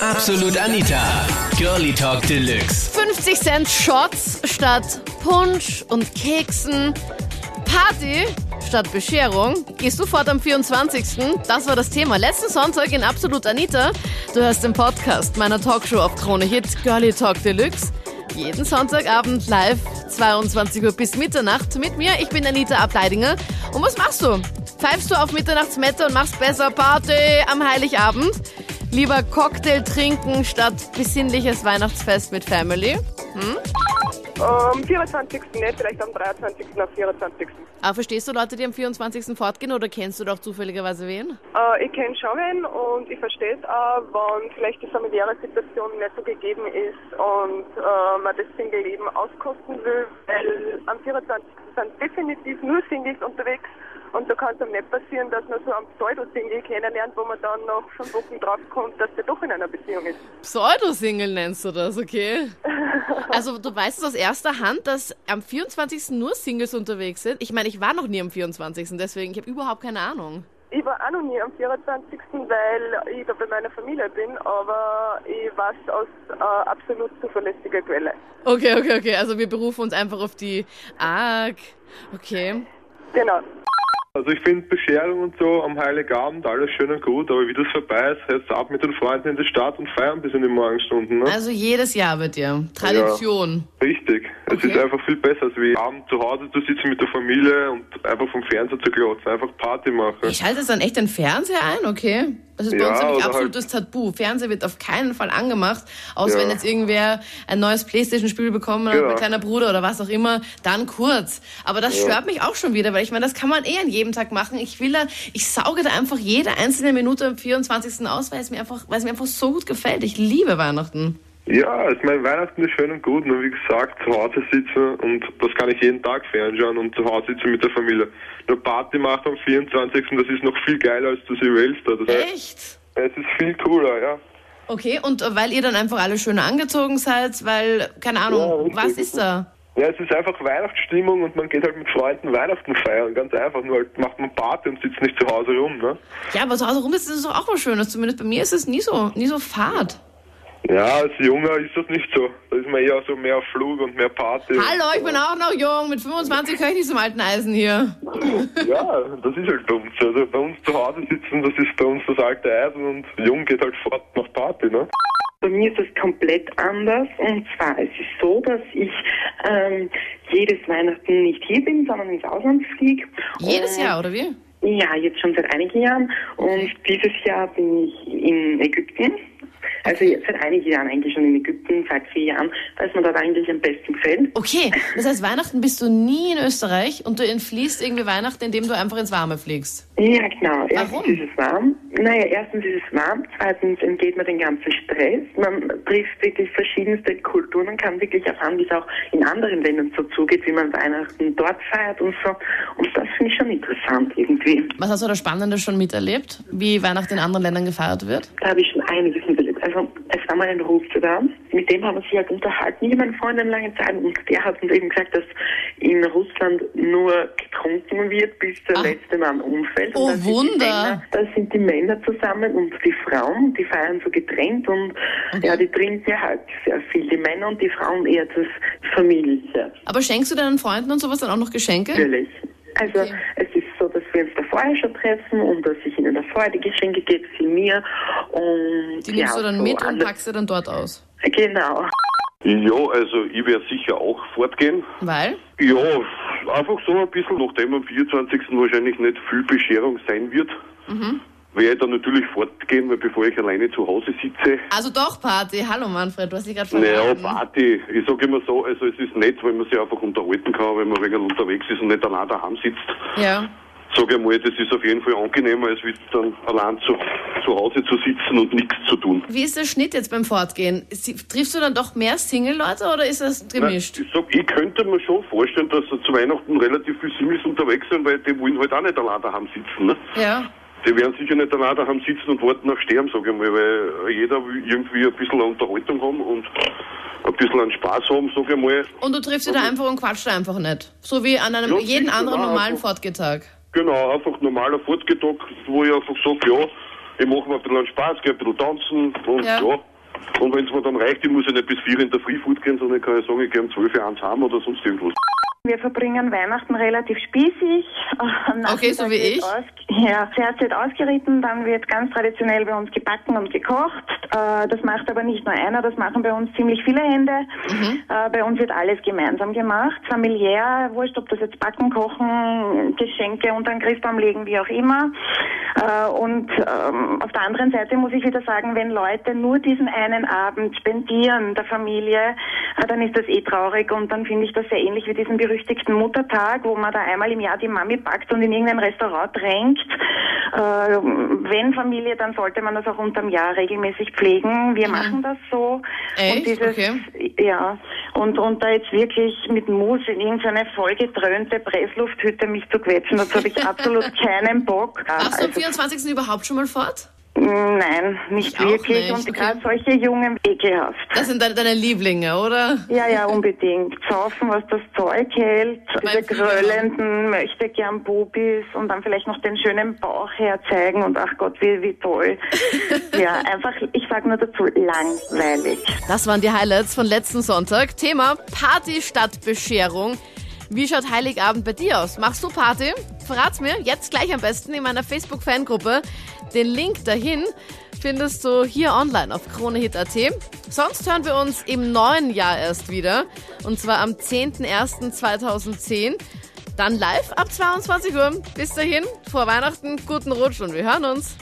Absolut Anita. Girlie Talk Deluxe. 50 Cent Shots statt Punsch und Keksen. Party statt Bescherung. Gehst du fort am 24. Das war das Thema. Letzten Sonntag in Absolut Anita. Du hörst den Podcast meiner Talkshow auf Krone Hit Girlie Talk Deluxe. Jeden Sonntagabend live, 22 Uhr bis Mitternacht mit mir. Ich bin Anita Ableidinger. Und was machst du? Pfeifst du auf Mitternachtsmette und machst besser Party am Heiligabend? Lieber Cocktail trinken statt besinnliches Weihnachtsfest mit Family? Am 24. nicht, vielleicht am 23. am 24. Aber verstehst du Leute, die am 24. fortgehen oder kennst du doch zufälligerweise wen? Äh, ich kenne schon wen und ich verstehe es auch, wenn vielleicht die familiäre Situation nicht so gegeben ist und äh, man das Single-Leben auskosten will, weil am 24. sind definitiv nur Singles unterwegs und da kann es einem nicht passieren, dass man so einen Pseudo-Single kennenlernt, wo man dann nach fünf Wochen draufkommt, dass der doch in einer Beziehung ist. Pseudo-Single nennst du das, okay? Also du weißt es aus erster Hand, dass am 24. nur Singles unterwegs sind. Ich meine, ich war noch nie am 24. deswegen, ich habe überhaupt keine Ahnung. Ich war auch noch nie am 24., weil ich da bei meiner Familie bin, aber ich weiß aus äh, absolut zuverlässiger Quelle. Okay, okay, okay. Also wir berufen uns einfach auf die ARG. Okay. Genau. Also ich finde Bescherung und so am Heiligabend alles schön und gut, aber wie das vorbei ist, jetzt ab mit den Freunden in die Stadt und feiern bis in die Morgenstunden. Ne? Also jedes Jahr wird dir. Tradition. Richtig. Es Okay. ist einfach viel besser, als wie abends zu Hause zu sitzen mit der Familie und einfach vom Fernseher zu glotzen, einfach Party machen. Ich schalte jetzt dann echt den Fernseher ein, okay? Das ist bei Ja, uns nämlich oder absolutes Tabu. Fernseher wird auf keinen Fall angemacht, außer Ja. wenn jetzt irgendwer ein neues Playstation-Spiel bekommen hat, Genau. mein kleiner Bruder oder was auch immer, dann kurz. Aber das stört mich auch schon wieder, weil ich meine, das kann man eh an jedem Tag machen. Ich will da, ich sauge da einfach jede einzelne Minute am 24. aus, weil es mir einfach, weil es mir einfach so gut gefällt. Ich liebe Weihnachten. Ja, ich meine, Weihnachten ist schön und gut, nur wie gesagt, zu Hause sitzen und das kann ich jeden Tag fernschauen und zu Hause sitzen mit der Familie. Nur Party machen am 24. das ist noch viel geiler als zu Silvester. Das heißt, Echt? es ist viel cooler, ja. Okay, und weil ihr dann einfach alle schön angezogen seid, weil, keine Ja, Ahnung, richtig. was ist da? Ja, es ist einfach Weihnachtsstimmung und man geht halt mit Freunden Weihnachten feiern. Ganz einfach, nur halt macht man Party und sitzt nicht zu Hause rum, ne? Ja, aber zu Hause rum ist es doch auch was Schönes. Zumindest bei mir ist es nie so, nie so fad. Ja, als Junger ist das nicht so. Da ist man eher so mehr auf Flug und mehr Party. Hallo, ich bin auch noch jung. Mit 25 gehöre ich nicht zum alten Eisen hier. Ja, das ist halt bei uns. Also bei uns zu Hause sitzen, das ist bei uns das alte Eisen und jung geht halt fort nach Party, ne? Bei mir ist es komplett anders und zwar es ist so, dass ich ähm, jedes Weihnachten nicht hier bin, sondern ins Ausland fliege. Jedes Jahr, oder wie? Ja, jetzt schon seit einigen Jahren und dieses Jahr bin ich in Ägypten. Also jetzt seit einigen Jahren eigentlich schon in Ägypten, seit vier Jahren, weil es mir dort eigentlich am besten gefällt. Okay, das heißt, Weihnachten bist du nie in Österreich und du entfliehst irgendwie Weihnachten, indem du einfach ins Warme fliegst. Ja, genau. Erstens Warum? ist es warm. Naja, erstens ist es warm. Zweitens entgeht man den ganzen Stress. Man trifft wirklich verschiedenste Kulturen und kann wirklich erfahren, wie es auch in anderen Ländern so zugeht, wie man Weihnachten dort feiert und so. Und das finde ich schon interessant irgendwie. Was hast du da Spannendes schon miterlebt? Wie Weihnachten in anderen Ländern gefeiert wird? Da habe ich schon einiges miterlebt. Also es war mal ein Russe da. Mit dem haben wir sich halt unterhalten, ich meine Freundin lange Zeit. Und der hat uns eben gesagt, dass in Russland nur getrunken wird, bis der Ah. letzte Mann umfällt. Oh, Und Wunder. Da sind die Männer zusammen und die Frauen, die feiern so getrennt und ja, die trinken ja halt sehr viel. Die Männer und die Frauen eher das Familie, Aber schenkst du deinen Freunden und sowas dann auch noch Geschenke? natürlich. Also Okay. es ist so, dass wir uns da vorher schon treffen und dass ich ihnen da vorher die Geschenke gebe, sie mir und Die nimmst ja, du dann so mit und packst sie dann dort aus. Genau. Ja, also ich werde sicher auch fortgehen. Weil? Ja, einfach so ein bisschen, nachdem am 24. wahrscheinlich nicht viel Bescherung sein wird, werde ich dann natürlich fortgehen, weil bevor ich alleine zu Hause sitze, Also doch Party. Hallo Manfred, du hast dich gerade naja, verraten. Party, ich sage immer so, also es ist nett, wenn man sich einfach unterhalten kann, wenn man wegen unterwegs ist und nicht allein daheim sitzt. Ja. Sage ich mal, das ist auf jeden Fall angenehmer, als wie dann allein zu, zu Hause zu sitzen und nichts zu tun. Wie ist der Schnitt jetzt beim Fortgehen? Sie- Triffst du dann doch mehr Single-Leute oder ist das gemischt? Ich, sag, ich könnte mir schon vorstellen, dass zu Weihnachten relativ viele Singles unterwegs sind, weil die wollen halt auch nicht allein daheim sitzen. Ne? Ja. Die werden sicher nicht allein daheim sitzen und warten auf Sterben, sage ich mal, weil jeder will irgendwie ein bisschen Unterhaltung haben und ein bisschen einen Spaß haben, sage ich mal. Und du triffst sie da einfach und quatscht einfach nicht. So wie an einem Ja, jeden anderen normalen einfach. Fortgehtag. Genau, einfach normaler Fortgetag, wo ich einfach sage, ja, ich mache mir ein bisschen Spaß, gehe ein bisschen tanzen und Ja. ja. Und wenn es mir dann reicht, ich muss ja nicht bis vier in der Früh Food gehen, sondern ich kann ja sagen, ich gehe um zwölf Uhr eins heim oder sonst irgendwas. Wir verbringen Weihnachten relativ spießig. Am Okay, so wie ich. Aus, ja, zuerst wird ausgeritten, dann wird ganz traditionell bei uns gebacken und gekocht. Äh, das macht aber nicht nur einer, das machen bei uns ziemlich viele Hände. Mhm. Äh, bei uns wird alles gemeinsam gemacht, familiär, wurscht, ob das jetzt Backen, Kochen, Geschenke unter den Christbaum legen, wie auch immer. Äh, und ähm, auf der anderen Seite muss ich wieder sagen, wenn Leute nur diesen einen Abend spendieren der Familie, dann ist das eh traurig und dann finde ich das sehr ähnlich wie diesen berüchtigten Muttertag, wo man da einmal im Jahr die Mami packt und in irgendein Restaurant drängt. Äh, wenn Familie, dann sollte man das auch unterm Jahr regelmäßig pflegen. Wir machen das so. Echt? Und dieses, Okay. ja, und, und da jetzt wirklich mit Mus in irgendeine vollgedröhnte Presslufthütte mich zu quetschen, dazu habe ich absolut keinen Bock. Machst du am Also, 24. überhaupt schon mal fort? Nein, nicht Ich wirklich. nicht, Und okay. gerade solche Jungen ekelhaft. Das sind deine, deine Lieblinge, oder? Ja, ja, unbedingt. Saufen, was das Zeug hält. Diese Flieger. gröllenden, möchte gern Bubis und dann vielleicht noch den schönen Bauch herzeigen und ach Gott, wie, wie toll. ja, einfach, ich sag nur dazu, langweilig. Das waren die Highlights von letzten Sonntag. Thema Party statt Bescherung. Wie schaut Heiligabend bei dir aus? Machst du Party? Verrat's mir jetzt gleich am besten in meiner Facebook-Fangruppe. Den Link dahin findest du hier online auf KroneHit.at. Sonst hören wir uns im neuen Jahr erst wieder. Und zwar am 10.01.2010. Dann live ab 22 Uhr. Bis dahin, vor Weihnachten, guten Rutsch und wir hören uns.